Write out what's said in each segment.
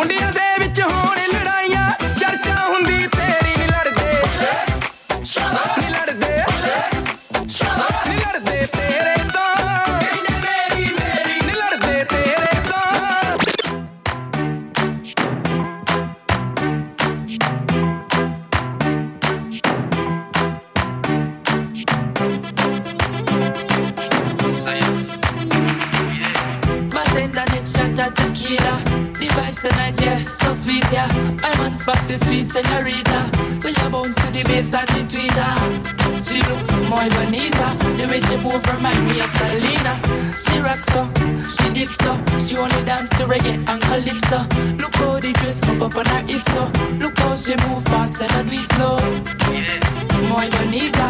ਮੁੰਡਿਆਂ ਦੇ ਵਿੱਚ ਹੋਣ ਲੜਾਈਆਂ। Remind me of Selena. She rocks so, she dips so. She only dance to reggae and calypso. Look how the dress hook up on her hips so. Look how she move fast and do it slow. Muy bonita.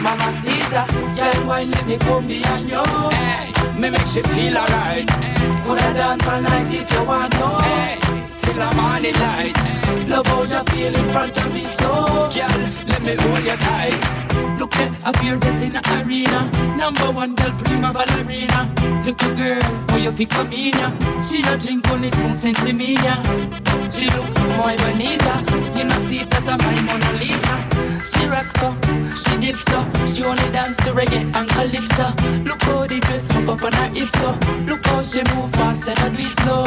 Mama Caesar, girl, why let me come behind you? Hey, me make she feel alright. Coulda dance all night if you want to. Hey, till the morning light. Love how you feel in front of me, so girl, let me hold you tight. Look at up here get in the arena. Number one girl, prima ballerina. Little girl, how you feel come in ya? She no drink only spoon sense me ya. She look muy bonita. You know see that I'm my Mona Lisa. She rocks so, she dips so. She only dance to reggae and calypso. Look how the dress hook up on her hips so. Look how she move fast and do it slow.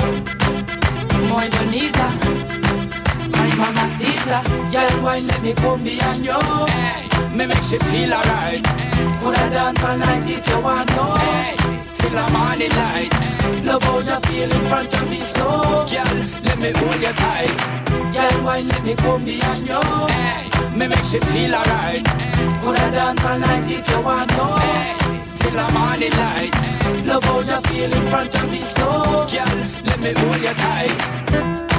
Muy bonita. My mama Caesar, girl, why let me come behind you? Hey, me make she feel alright. Coulda dance all night if you want to. Hey, till the morning light. Love how you feel in front of me, so girl, let me hold you tight. Girl, why let me come behind you? Hey, me make she feel alright. Coulda dance all night if you want to. Hey, till the morning light. Love how you feel in front of me, so girl, let me hold you tight.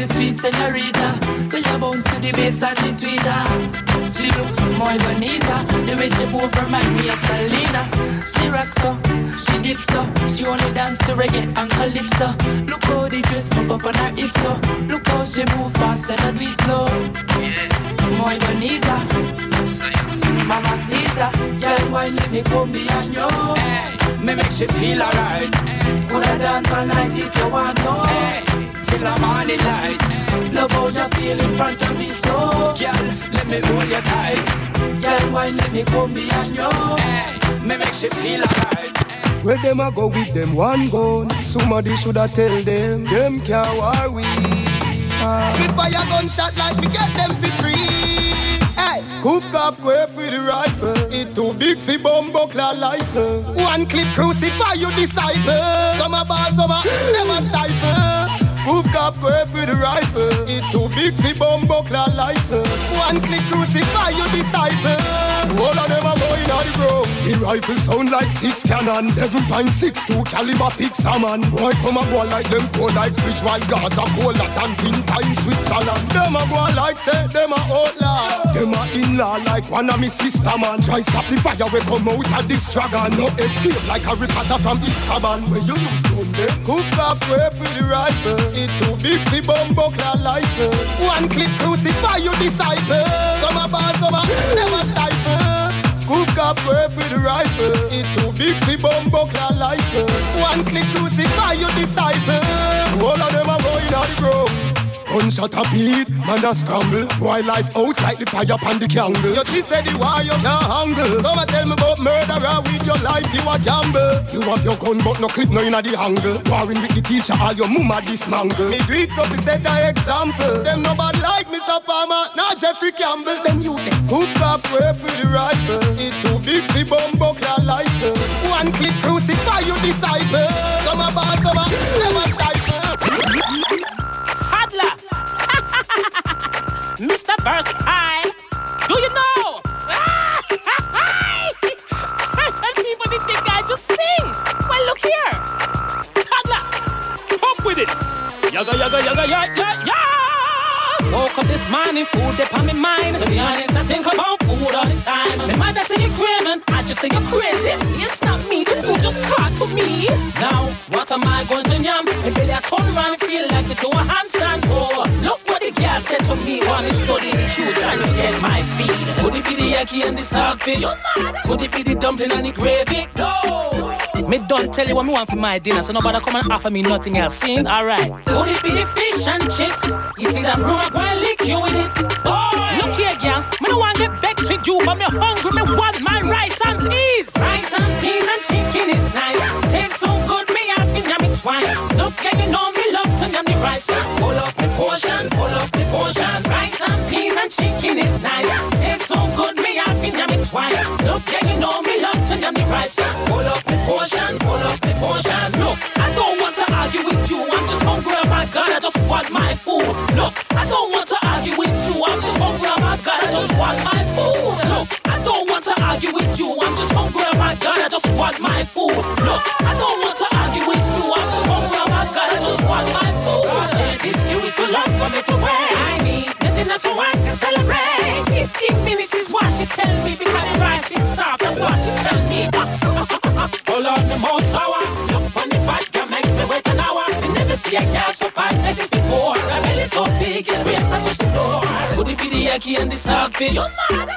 The sweet senorita. So you bounce to the bass and the tweeter. She look more bonita. The way she move remind me of Selena. She rocks so, she dips so. She only dance to reggae and calypso. Look how the dress hook up on her hips so. Look how she move fast and not do it slow. Muy bonita. Mamacita, girl, why let me come behind you? Hey, me make she feel alright. Coulda dance all night if you want to. Hey, till the morning light. Love how you feel in front of me so. Girl, let me hold you tight. Girl, why let me come behind you? Hey, me make she feel alright. Where them a go with them one gun? Somebody shoulda tell them, them can't war we. Me fire gunshot like we get them for free. Hey, Goof cough go for the rifle. It too big for bomb buckler license. one clip crucify your disciple. Some a ball, some a Never stifle. Goof cough go for the rifle. It too big for bomb buckler license. One clip crucify your disciple. All of them are going on ground. The rifle sound like six cannon, seven point six two caliber fix a man. Boy come a go like them cold like fridge while Gaza cold that and pin time Switzerland. Them a go like say them a outlaw. Them a in law like one of me sister man. Try stop the fire we come out of this dragon. No escape like a reporter from Azkaban. Where you use gun them? Cook way for the rifle. It too big for bomb buckler license. One click crucify your disciple. Some ball, some Never stifle. Cook up for the rifle. It too big for bomb buckler license. One clip crucify your disciple. All of them are going on the ground. Gunshot a beat, man a scramble. Boy life out like the fire upon the candle. You see, say the war you can't handle. Come and tell me about murderer with your life, you a gamble. You have your gun, but no clip, no inna the angle. Warring with the teacher, all your mama dismangle. Me do it so to set a example. Them nobody like Mr. Palmer, not Jeffrey Campbell. Them you them. Hook up way for the rifle. It too big for bomb buckler license. One click crucify your disciple. Some a bad, some a never stifle. Mr. Versatile. Do you know? Certain people they think I just sing. Well, look here. Toddler. Come with it. Yaga, yaga, yaga, yaga, yaga. Woke up this morning, food up on my mind. To be honest, I think about food all the time. My mother say you're craving, I just say you're crazy. It's not me, the food just talk to me. Now, what am I going to yam? Belly I turn around, feel like do a handstand. Oh, look what said to me. One is studying queue, trying to get my feed. Could it be the yaki and the saltfish? Could it be the dumpling and the gravy? No. Me don't tell you what me want for my dinner, so nobody come and offer me nothing else. Sing, alright. Could it be the fish and chips? You see that room, I'm gonna lick you with it. Boy. Look here, girl. Me don't want to get back with you, but me hungry. Me want my rice and peas. Rice and peas and chicken is nice. Tastes so good, me have to yam it twice. Look, yeah, you know me love to yam the rice. Pull up the portion, and peas and chicken is nice. Tastes so good, me to yam it twice. Look, yeah, you know me love to yam the rice. Pull up the portion, pull up the portion. Look, I don't want to argue with you. I'm just hungry, oh my God, I just want my food. Look, I don't want to argue with you. I'm just hungry, oh my God, I just want my food. Look, I don't want to argue with you. I'm just hungry, oh my God, I just want my food. Look, I don't want what she tell me because the rice is soft. That's what she tell me. Hold on, the more sour. Look on the you make me wait an hour. You never see a girl so fine like this before. Her belly so big, it's great, I touch the floor. Could it be the yaki and the saltfish?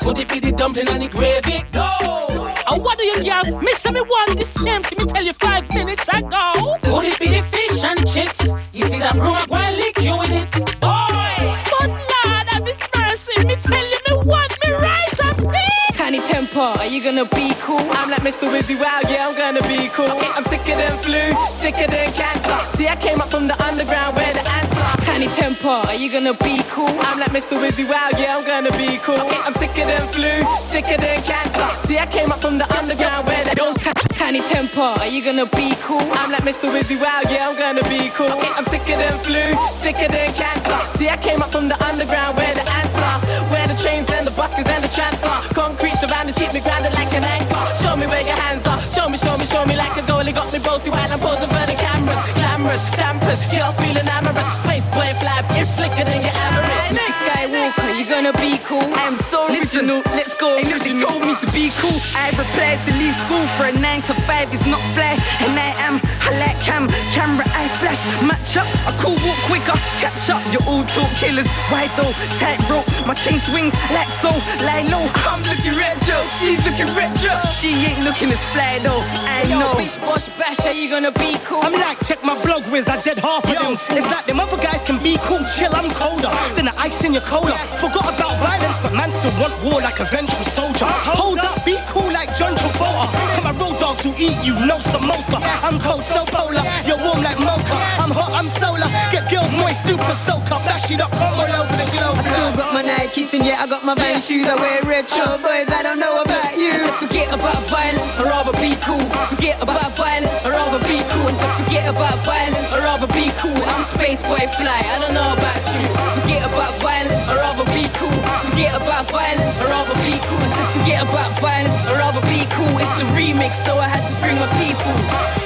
Could it be the dumpling and the gravy? No. And what do you girl? Me say me want the same thing me tell you five minutes ago. Could it be the fish and chips? You see that room, I'm gonna lick you gonna be cool? I'm like Mr. Wizzy, wow, yeah, I'm gonna be cool. I'm sicker than flu, sicker than cancer. See, I came up from the underground where the ants are. Tiny temper, are you gonna be cool? I'm like Mr. Wizzy, wow, yeah, I'm gonna be cool. I'm sicker than flu, sicker than cancer. See, I came up from the underground where the Don't t- tiny temper, are you gonna be cool? I'm like Mr. Wizzy, wow, yeah, I'm gonna be cool. I'm sicker than flu, sicker than cancer. See, I came up from the underground where the ants are, where the trains and buses and the trams are. Concrete surroundings keep me grounded like an anchor. Show me where your hands are. Show me, show me, show me like a goalie got me bossy while I'm posing for the cameras. glamorous. Girl feeling amorous. Face boy fly, it's slicker than your average. Mr. Skywalker, you're gonna be cool? I am so original. Let's go. Hey, look, they told me to be cool. I replied to leave school for a nine to five. It's not fly, and I am. I like cam, camera, I flash, match up. I cool walk quicker, catch up. You're all talk killers. Why though? Tight rope, my chain swings like so. Lie low. I'm looking retro. She's looking retro. She ain't looking as fly though. I Yo, know. Bish Bosh Bash, are you gonna be cool? I'm like, check my blog whiz, I did half of them. It's like them other guys can be cool, chill, I'm colder than the ice in your cola. Forgot about violence, but man still want war like a vengeful soldier. Uh, hold up, be cool like John Travolta. Come my road dog to eat you, no samosa. I'm cold, so polar, you're warm like mocha. I'm hot, I'm solar. Get girls moist, super soaker. Flash it up, come all over the globe. I still got my Nikes and yeah, I got my Vans shoes. I wear retro boys. I don't know about you. Forget about violence, I'd rather be cool. Forget about violence, I'd rather be cool. So forget about violence, I'd rather be cool. I'm space boy fly, I don't know about you. Forget about violence, I'd rather be cool. Forget about violence, I'd rather be cool. So forget about violence, I'd rather be cool. It's the remix, so I had to bring my people.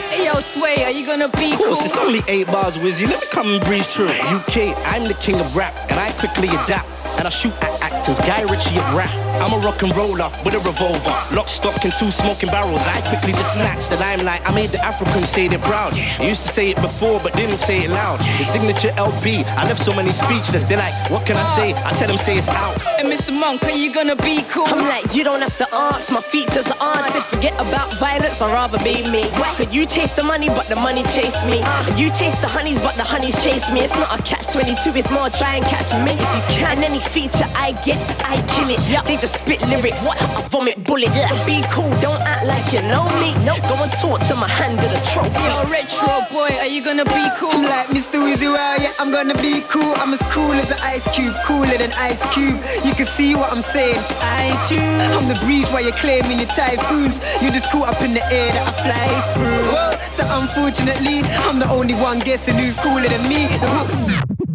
Hey yo, Sway, are you gonna be Of cool? course, it's only eight bars, Wizzy. Let me come and breeze through. UK, I'm the king of rap, and I quickly adapt. And I shoot at actors, Guy Ritchie of rap. I'm a rock and roller with a revolver. Lock, stock, and two smoking barrels. I quickly just snatched the limelight. I made the Africans say they're proud. I used to say it before, but didn't say it loud. The signature LP, I left so many speechless. They're like, what can I say? I tell them, say it's out. And Mr. Monk, are you gonna be cool? I'm like, you don't have to ask, my features are answered. Forget about violence, I'd rather be me. Could you chase the money, but the money chase me? And you chase the honeys, but the honeys chase me. It's not a catch 22, it's more try and catch me if you can. And any feature I get, I kill it. They just spit lyrics, what? I vomit bullets. So be cool, don't act like you know me. No, go and talk to my hand of the trophy. Yo, retro boy, are you gonna be cool? I'm like Mr. Wizzy Wow, yeah, I'm gonna be cool. I'm as cool as an ice cube, cooler than ice cube. You can see what I'm saying. I ain't you. I'm the breeze while you're claiming your typhoons. You're just caught up in the air that I fly through. Whoa, so unfortunately, I'm the only one guessing who's cooler than me.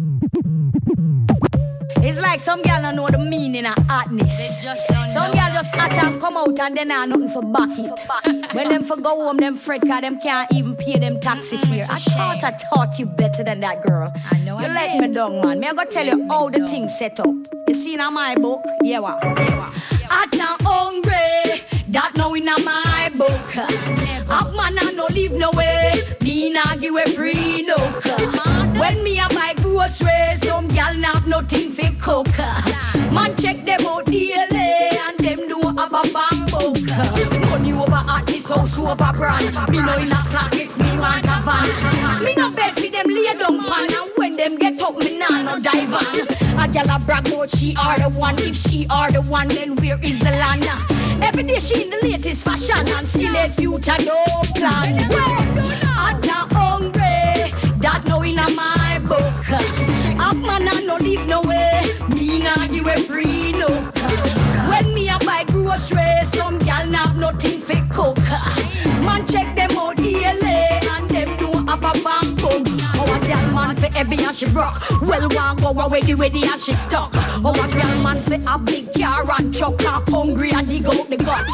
It's like some gal don't know the meaning of hotness. Some gal just hot and come out and then have nothing for back it. when them for go home, them fret cause them can't even pay them taxi fare. I thought I taught you better than that girl. I know You let me down, man. Me I go tell you how the things set up. You see in my book? Yeah, what? Hot and hungry. That now in my book. Up man I no live no way. Me nah give a free look. When me a buy groceries, some gal nah have nothing for cook. Man check them out daily and them do have a bank this house over brand. Me no in a slack, it's me want a van. Me no bed for them lay down pan and when them get up, me nah no dive on. A gal a brag about she are the one. If she are the one, then where is the land? Every day she in the latest fashion and she let future no plan. I'm not hungry, that no in a my book. Up man I no live no way, me nah give a free look. When me a buy groceries, some gal have nothing for check them out daily eh? and them do have a bank book. Oh, a gal man for every and she broke. Well, one go away the way the and she stuck. Oh, a gal man for a big car and truck up hungry and dig out the gut.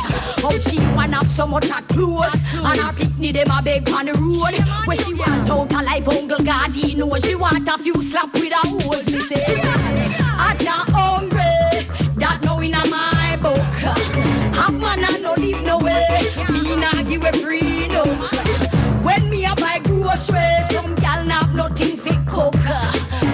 Oh, she want have so much her clothes and her picnic them a beg on the road. Where she want out her life, Uncle God, he know she want a few slap with a hose. Me say, I'm not hungry, that no in my book. Half man I no live no give a free no. When me a buy groceries, some gal nah have nothing for cook.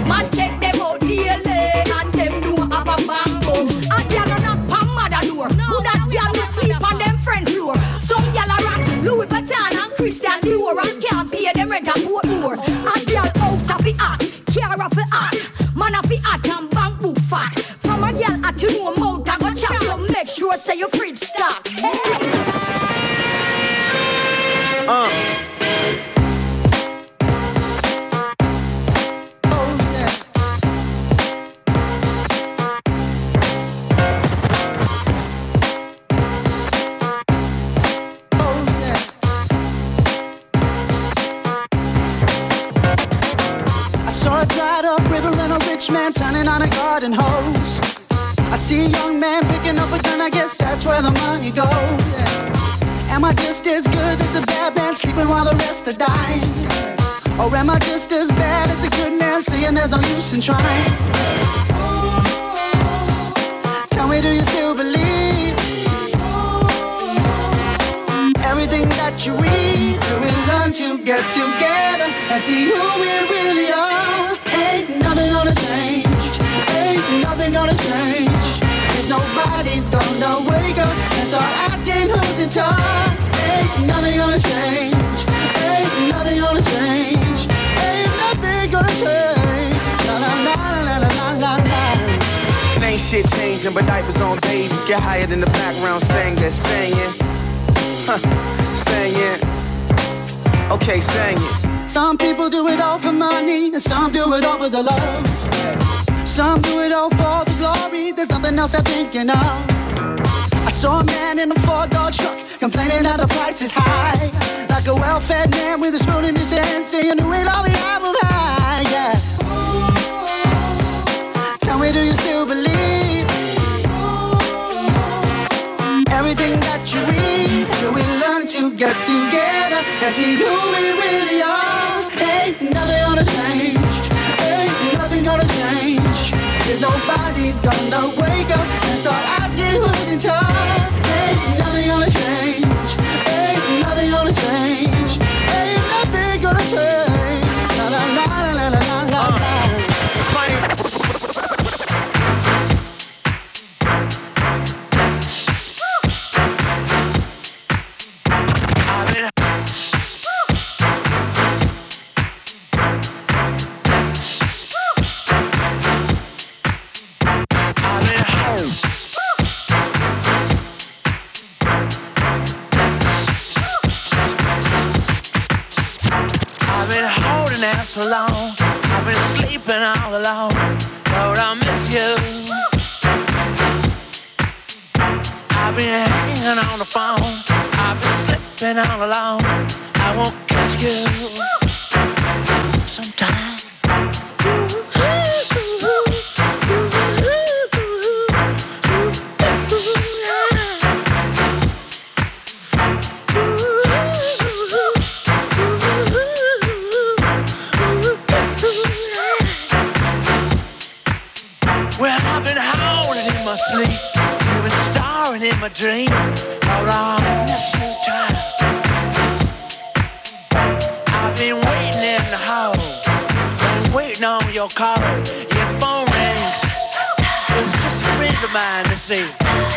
Man check them out daily and them do have a bamboo. A gal a knock on mother door. Who that gal will sleep on them friend floor? Some gal a rock Louis Vuitton and Christian Dior and can't pay them rent and boat more. A gal house a fi hot, car a fi hot, man a fi hot and bank book fat. From a gal at you know mouth a go chat, so make sure say your fridge stock. Hey. Man turning on a garden hose. I see a young man picking up a gun, I guess that's where the money goes. yeah. Am I just as good as a bad man sleeping while the rest are dying? Or am I just as bad as a good man saying there's no use in trying? Tell me, do you still believe everything that you read? Do we learn to get together and see who we really are? Ain't nothing gonna change. Ain't nothing gonna change. Nobody's gonna wake up and start asking who's in charge. Ain't nothing gonna change. Ain't nothing gonna change. Ain't nothing gonna change. La la la la la la la. Ain't shit changing, but diapers on babies get higher than the background singer singing. Huh, singing. Okay, it. Some people do it all for money, and some do it all for the love. Some do it all for the glory. There's nothing else I'm thinking of. I saw a man in a four-door truck complaining that the price is high. Like a well-fed man with a spoon in his hand, saying, "Who ate all the apple pie?" Yeah. Tell me, do you still believe everything that Do we learn to get together and see who we really are? Ain't nothing gonna change. Ain't nothing gonna change. If nobody's gonna wake up and start asking who's in charge. So long. I've been sleeping all alone. Lord, I miss you. I've been hanging on the phone. I've been slipping all alone. I won't kiss you. Sometimes. My dreams. Hold on, miss you, child. I've been waiting in the hall. Been waiting on your call. Your phone rings. It's just a friend of mine to see.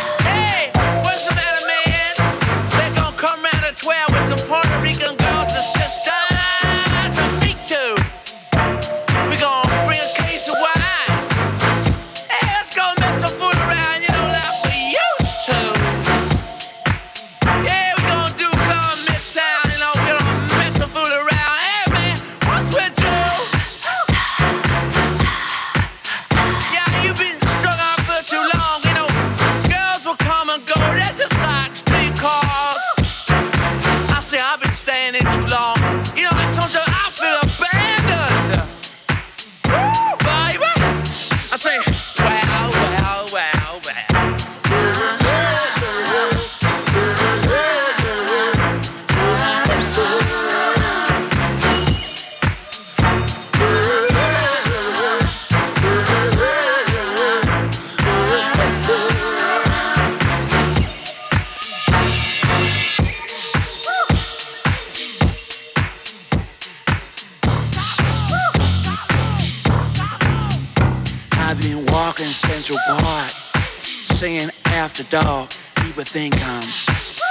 Singing after dark. People think I'm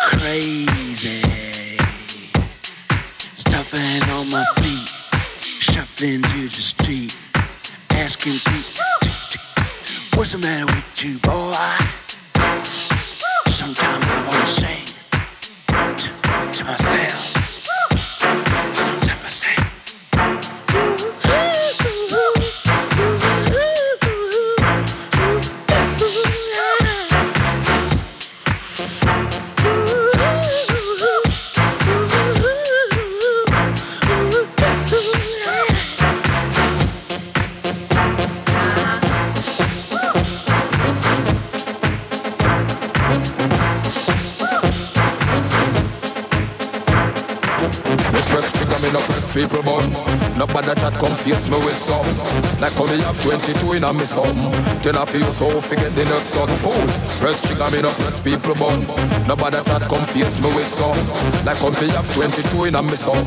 crazy. Stuffing on my feet, shuffling through the street, asking people, what's the matter with you, boy? Sometimes I wanna sing Me press no people. Nobody chat come face me with some. Like how me have 22 in a me some. Then I feel so forget the next of food. Press trigger me no press people bun. Nobody chat come face me with some. Like how me have 22 in a me some.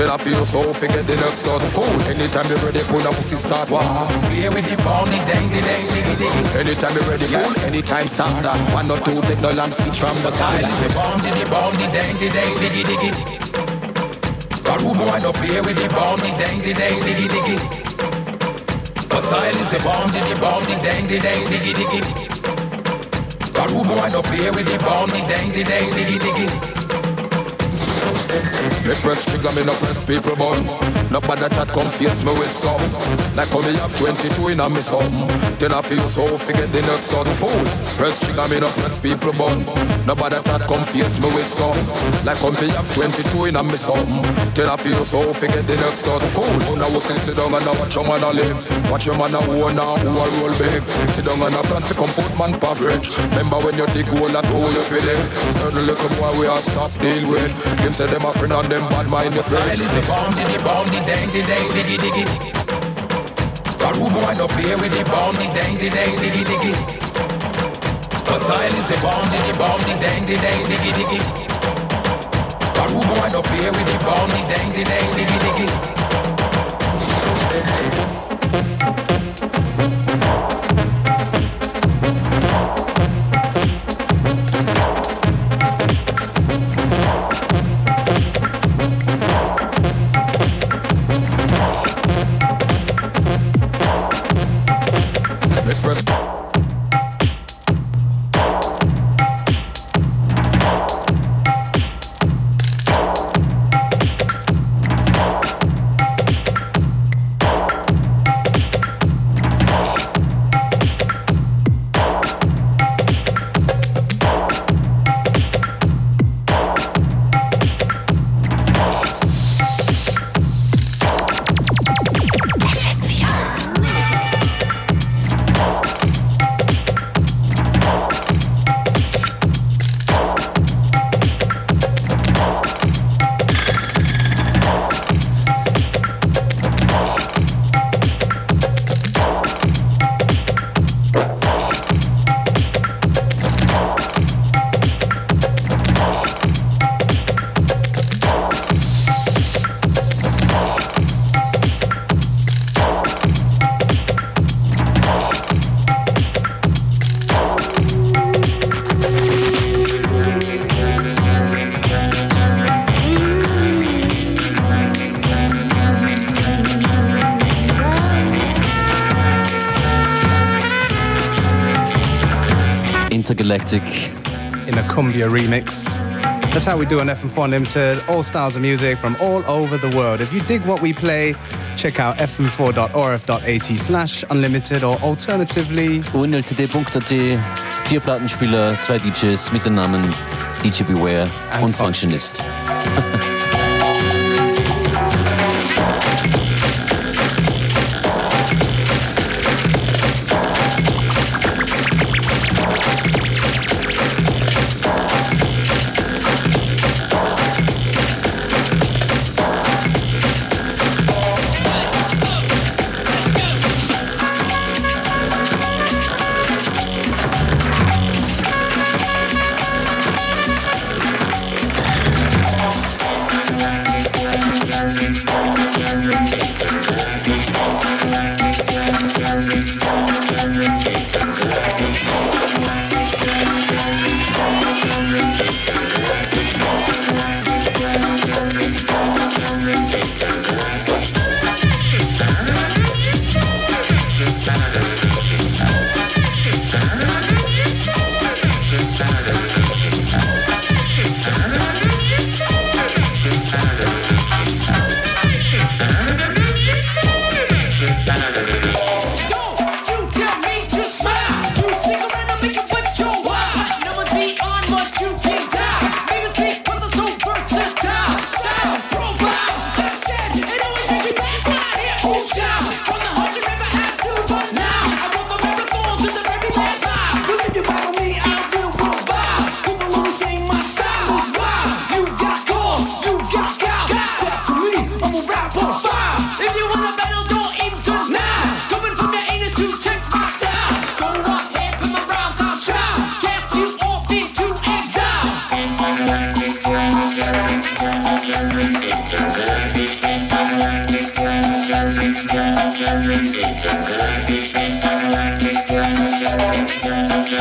Then I feel so forget the next of food. Anytime you ready, pull up pussy start wah. Play with the bounty, dang, dang, dang, diggy, diggy. Anytime you ready, fool. Anytime start start. One or two, take no long speech from the sky. The bounty, the bounty, dang, dang, dang, diggy, diggy. Rude boy no play with the bounty, dang, dang, dang, diggy, diggy. The style is the bounty, the bounty, dang, dang, dang, diggy, diggy. Rude boy no play with the bounty, dang, dang, dang, diggy, diggy. Me press trigger, me no press people bun. Nobody chat come face me with some. Like how me have 22 in a me some. Then I feel so forget the next of fool. Press trigger, me no press people bun. Nobody chat come face me with some. Like how me have 22 in a me some. Then I feel so forget the next of fool. Now we sit down and now watch your man a live. Watch your man a own now who a roll big. Sit down and a plan to come put man fridge. Remember when you dig hole that hole you feel it. Certain little boy we are stop deal with. Them say them a friend and them bad mind the style is the bounty, the bounty, dang, the dang, diggy, diggy. Rude boy no play with the bounty, dang, the dang, diggy, diggy. The style is the bounty, the bounty, dang, the dang, diggy, diggy. Rude boy no play with the bounty, dang, the dang, diggy, diggy. Intergalactic. in a Cumbia remix. That's how we do on FM4 Unlimited. All styles of music from all over the world. If you dig what we play, check out fm4.orf.at slash unlimited or alternatively unltd.at, vier Plattenspieler, zwei DJs mit den Namen DJ Beware und Functionist.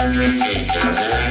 Every day,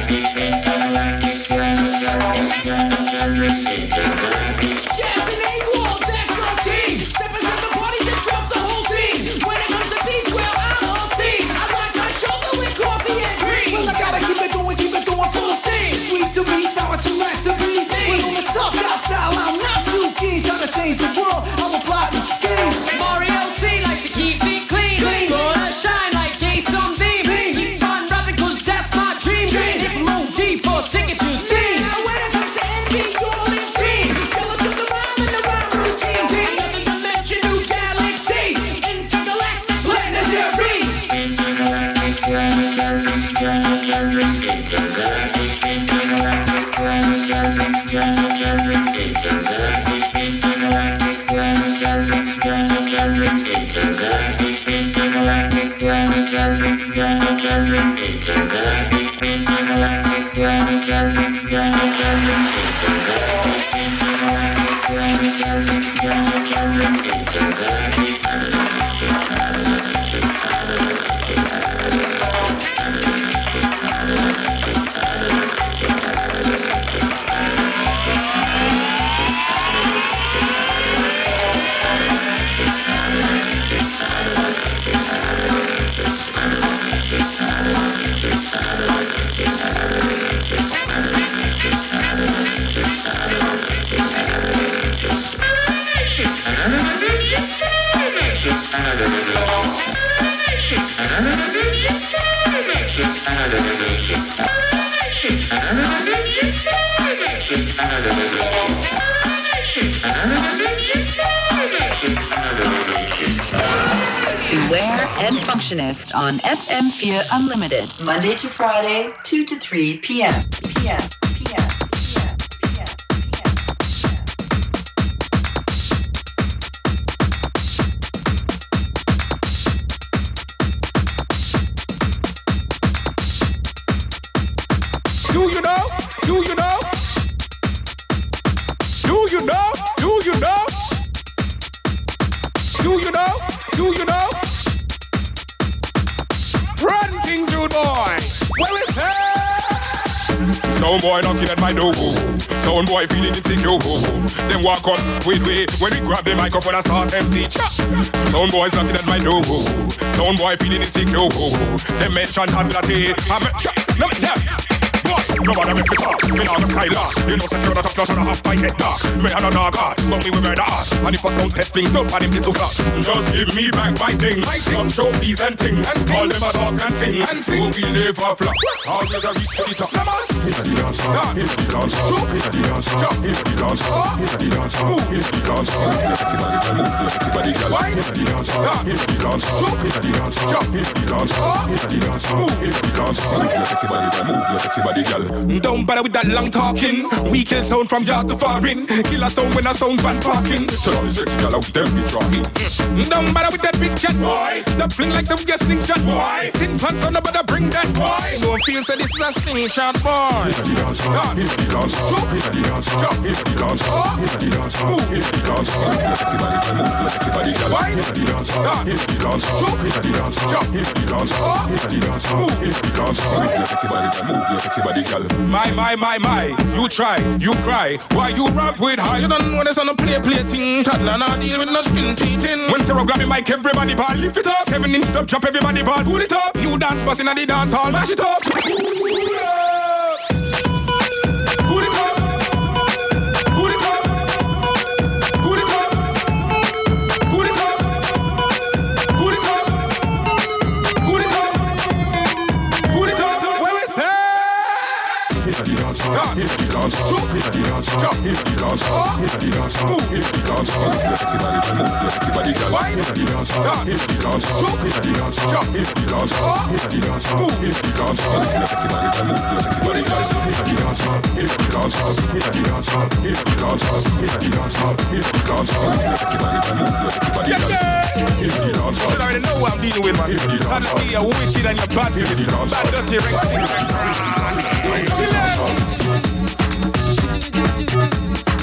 Beware and Functionist on FM4 Unlimited, Monday to Friday, 2 to 3 p.m. p.m. Sound boy knocking at my door. Sound boy feeling insecure. Then walk on, wait, wait. When we grab the microphone I start MC. Chop. Sound boys knocking at my door. Sound boy feeling insecure. Them mention hot latte. I'm a chop. No, no. Nobody make me talk. Me go style off. You know, say you're a flush and a half my head dark. Me and a dog art, but we murder art. And if a sound test things up, and him this class. Just give me back my thing. My thing. Some and things. And All them a talk and sing. And sing. Who will never flop. All you gotta reach to the top. It's the dance hall. It's the dance hall. It's the dance hall. It's the dance hall. It's the dance hall. It's the dance hall. Move your sexy body, girl. Move your sexy body, girl. It's the dance hall. It's the dance hall. It's the dance hall. It's the dance hall. It's the dance hall. It's the dance hall. Move your sexy body, girl. Move your sexy body, girl. Don't bother with that long talking. We kill sound from yard to foreign. Kill a sound when a sound van parking. So the sexy girl out them be talking. Don't bother with that big chat boy. That fling like them guessing chat boy. Tin pants on nobody bring that boy. No feel say this is a sting shot boy. It's the dance hall. It's the dance hall. It's the dance hall. It's the dance hall. It's the dance hall. It's the dance hall. Move your sexy body, girl. Move your sexy body, girl. It's the dance hall. It's the dance hall. It's the dance hall. It's the dance hall. It's the dance hall. It's the dance hall. Move your sexy body, girl. Move your sexy body, girl. My, my, my, my. You try, you cry. Why you rap with high? You don't know this on a play, play thing. Toddler not deal with no skin teething. When Sarah grab the mic, everybody ball. Lift it up. Seven inch stop, drop everybody ball. Pull it up. New dance busting at the dance hall. Mash it up. Dance hall. It's the dance hall. It's the dance. It's the dance hall. It's the dance. Move your sexy body. Move your sexy body, girl. It's the dance hall. It's the dance hall. It's the dance hall. It's the dance. It's the dance hall. It's the dance. Move your sexy body. Move your sexy body, girl. It's the dance. It's the dance. It's the dance. It's the dance. It's the dance. It's the dance. Move your sexy body. Move your sexy body, girl. It's the dance. You already know what I'm dealing with, man. It's the dance hall. You're wicked and you're bad. Dance. Bad, dirty, reckless do do do.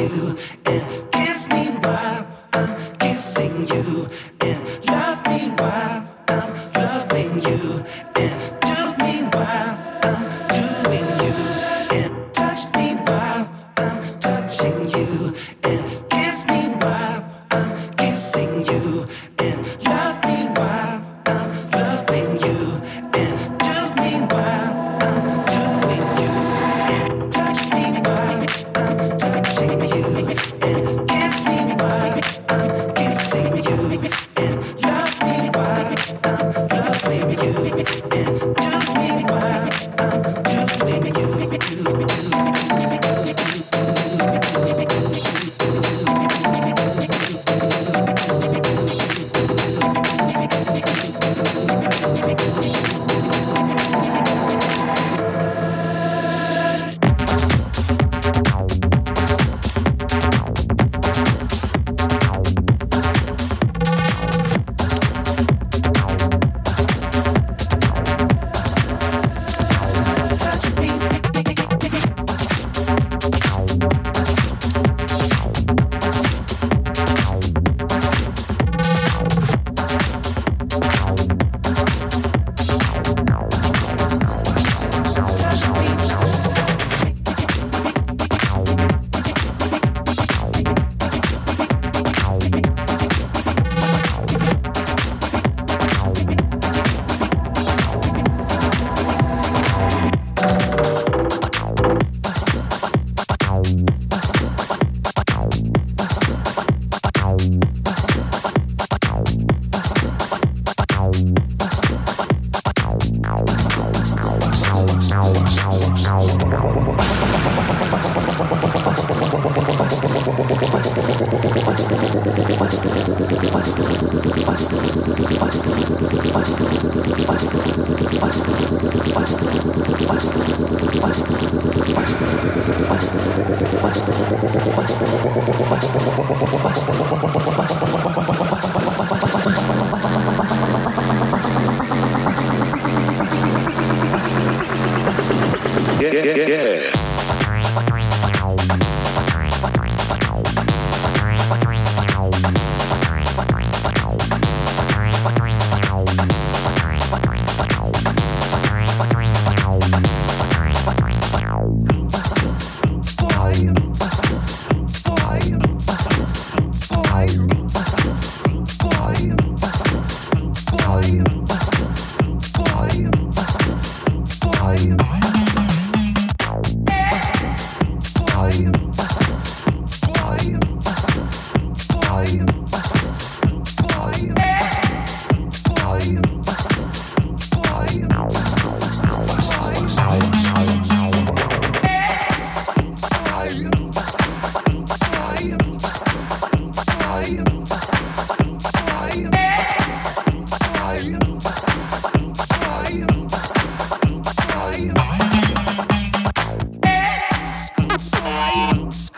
you. Big,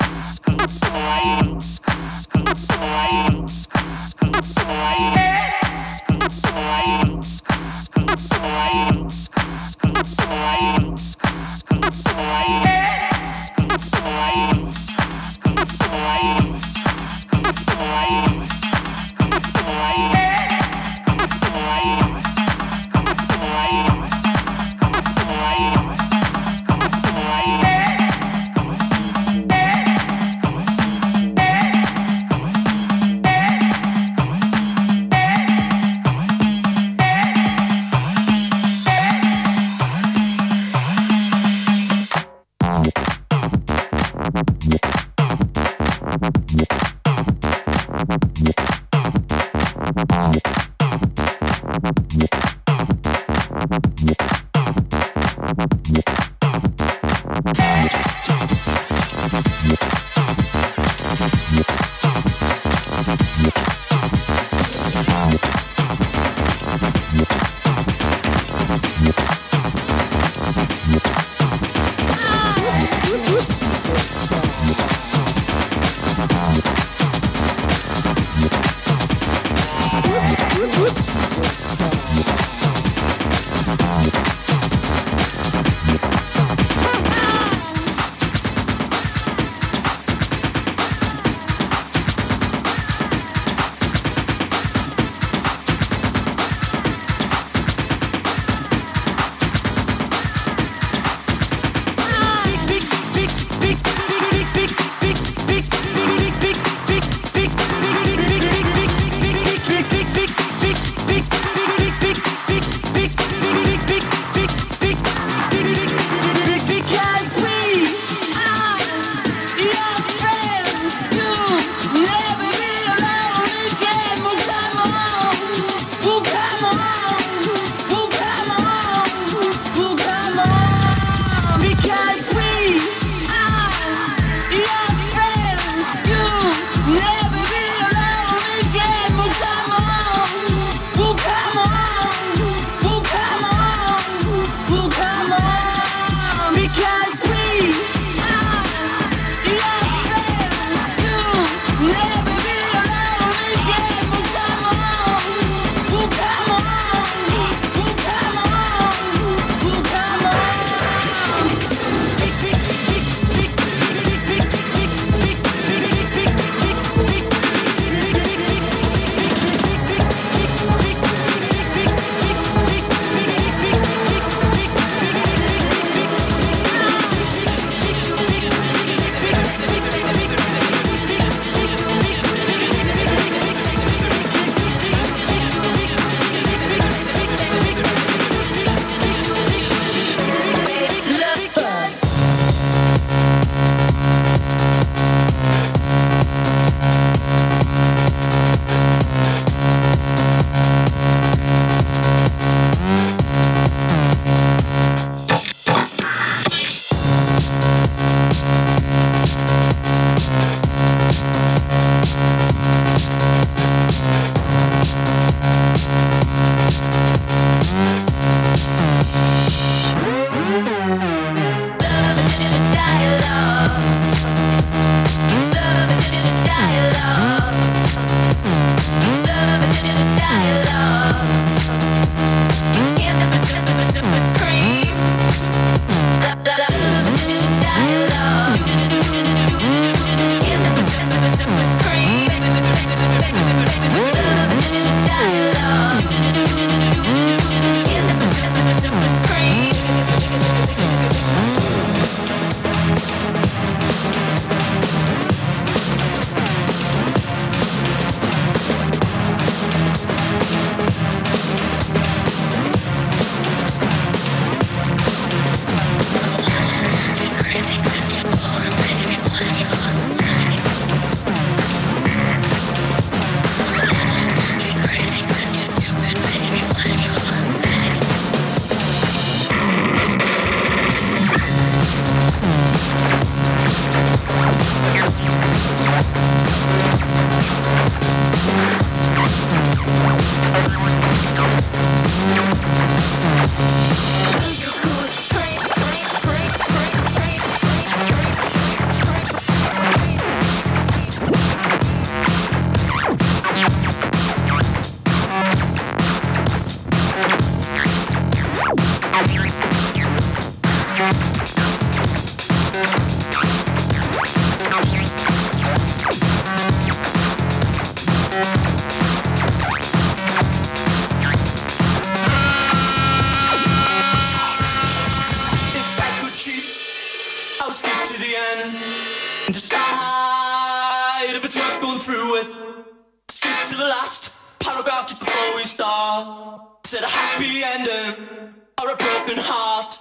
we start. Said a happy ending or a broken heart.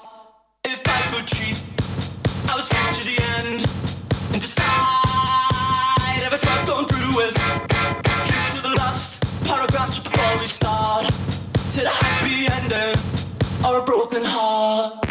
If I could cheat, I would skip to the end and decide if it's worth going through with. Skip to the last paragraph before we start. Said a happy ending or a broken heart.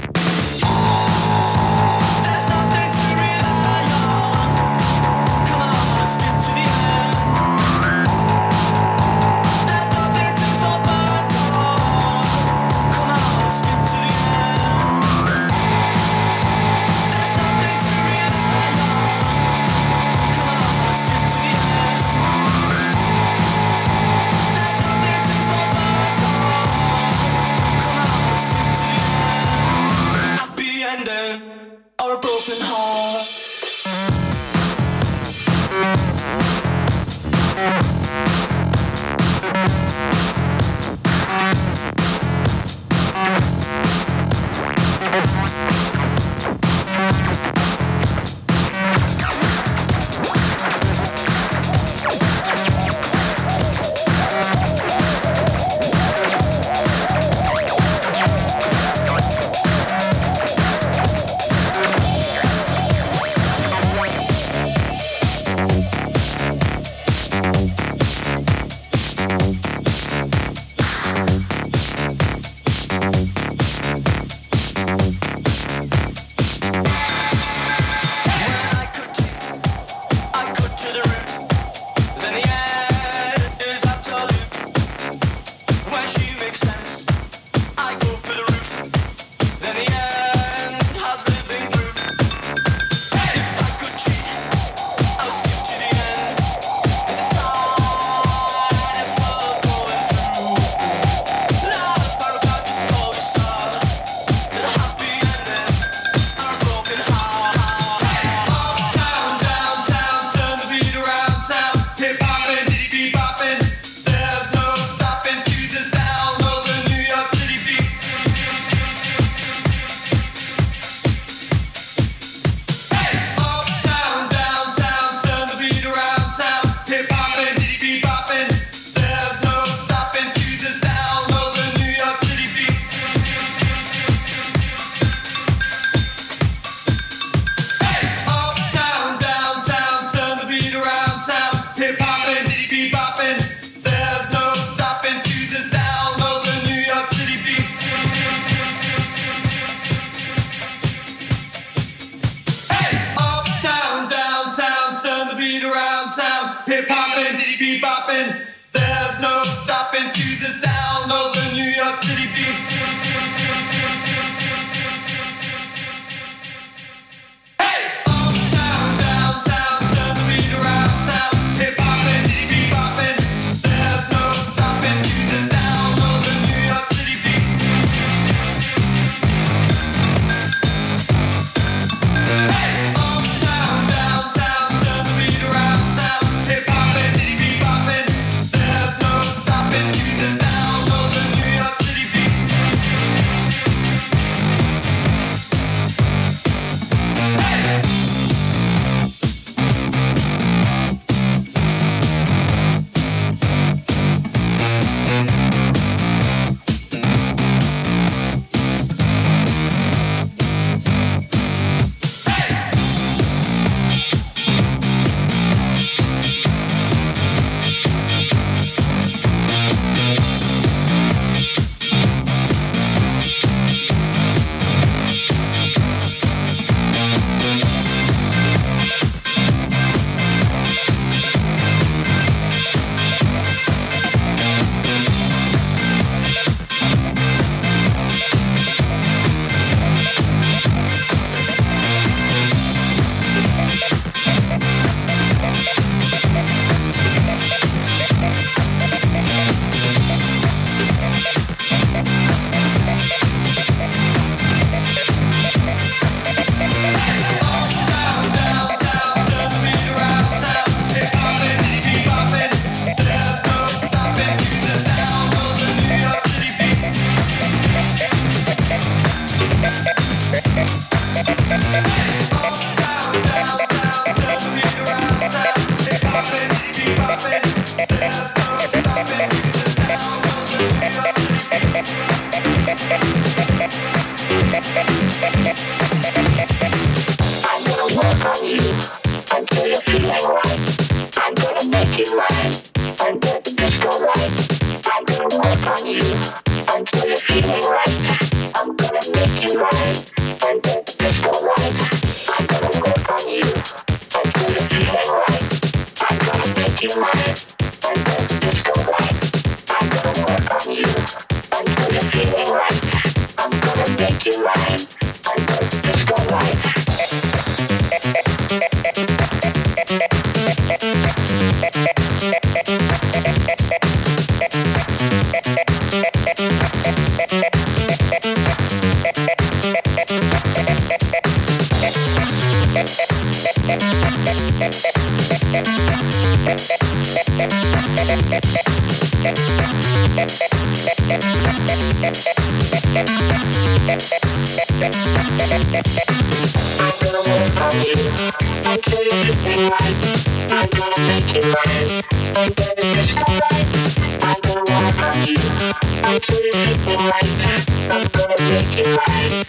From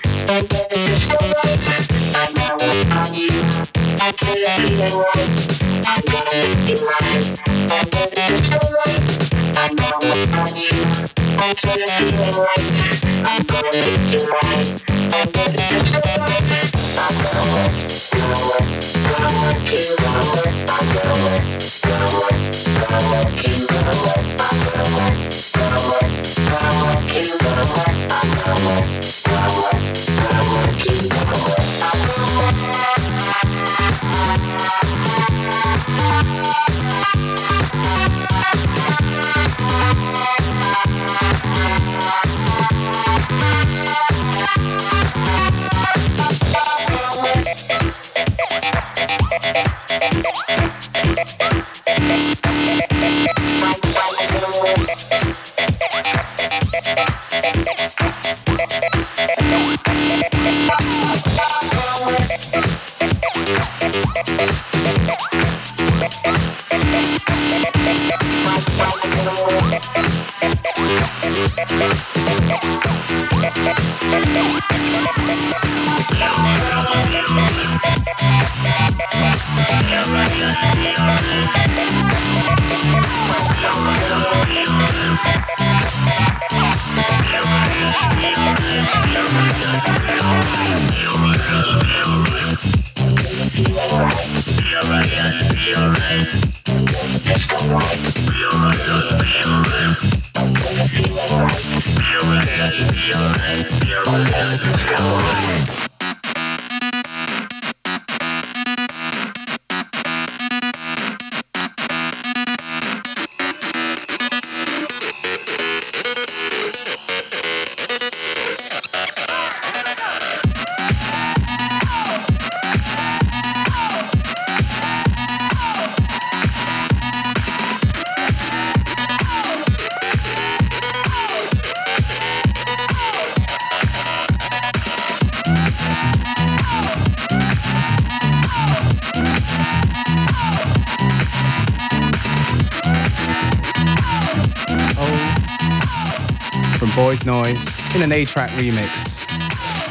Boys Noise in an A-Track remix.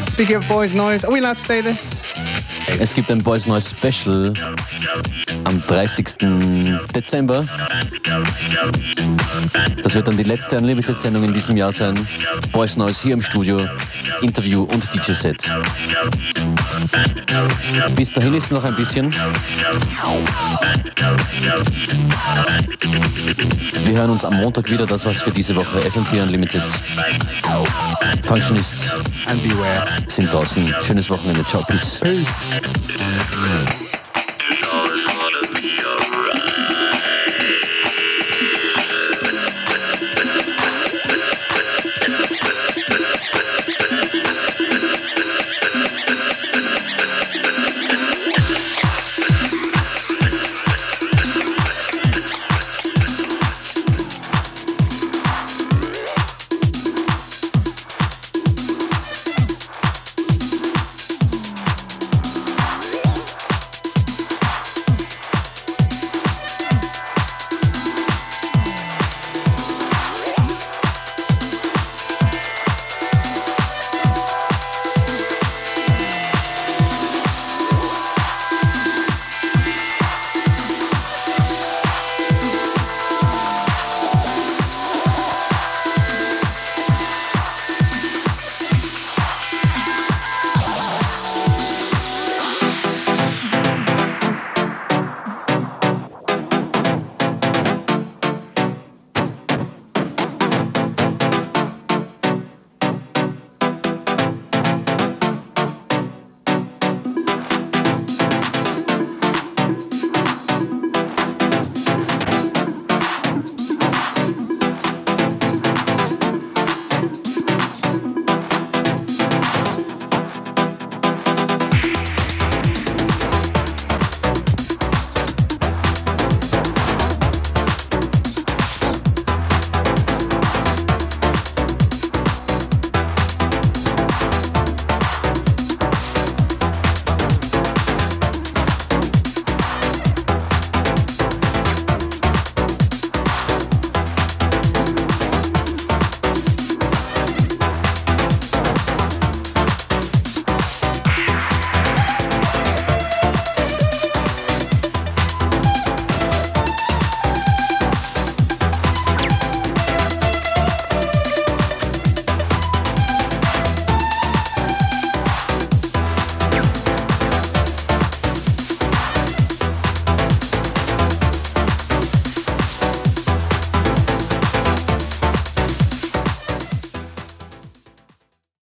Speaking of Boys Noise, are we allowed to say this? Es gibt ein Boys Noise Special am 30. Dezember. Das wird dann die letzte Unlimited-Sendung in diesem Jahr sein. Boys Noise hier im Studio, Interview und DJ-Set. Bis dahin ist noch ein bisschen. Wir hören uns am Montag wieder. Das war's für diese Woche. FM4 Unlimited. Functionist And beware. sind draußen. Schönes Wochenende. Ciao. Peace. Peace.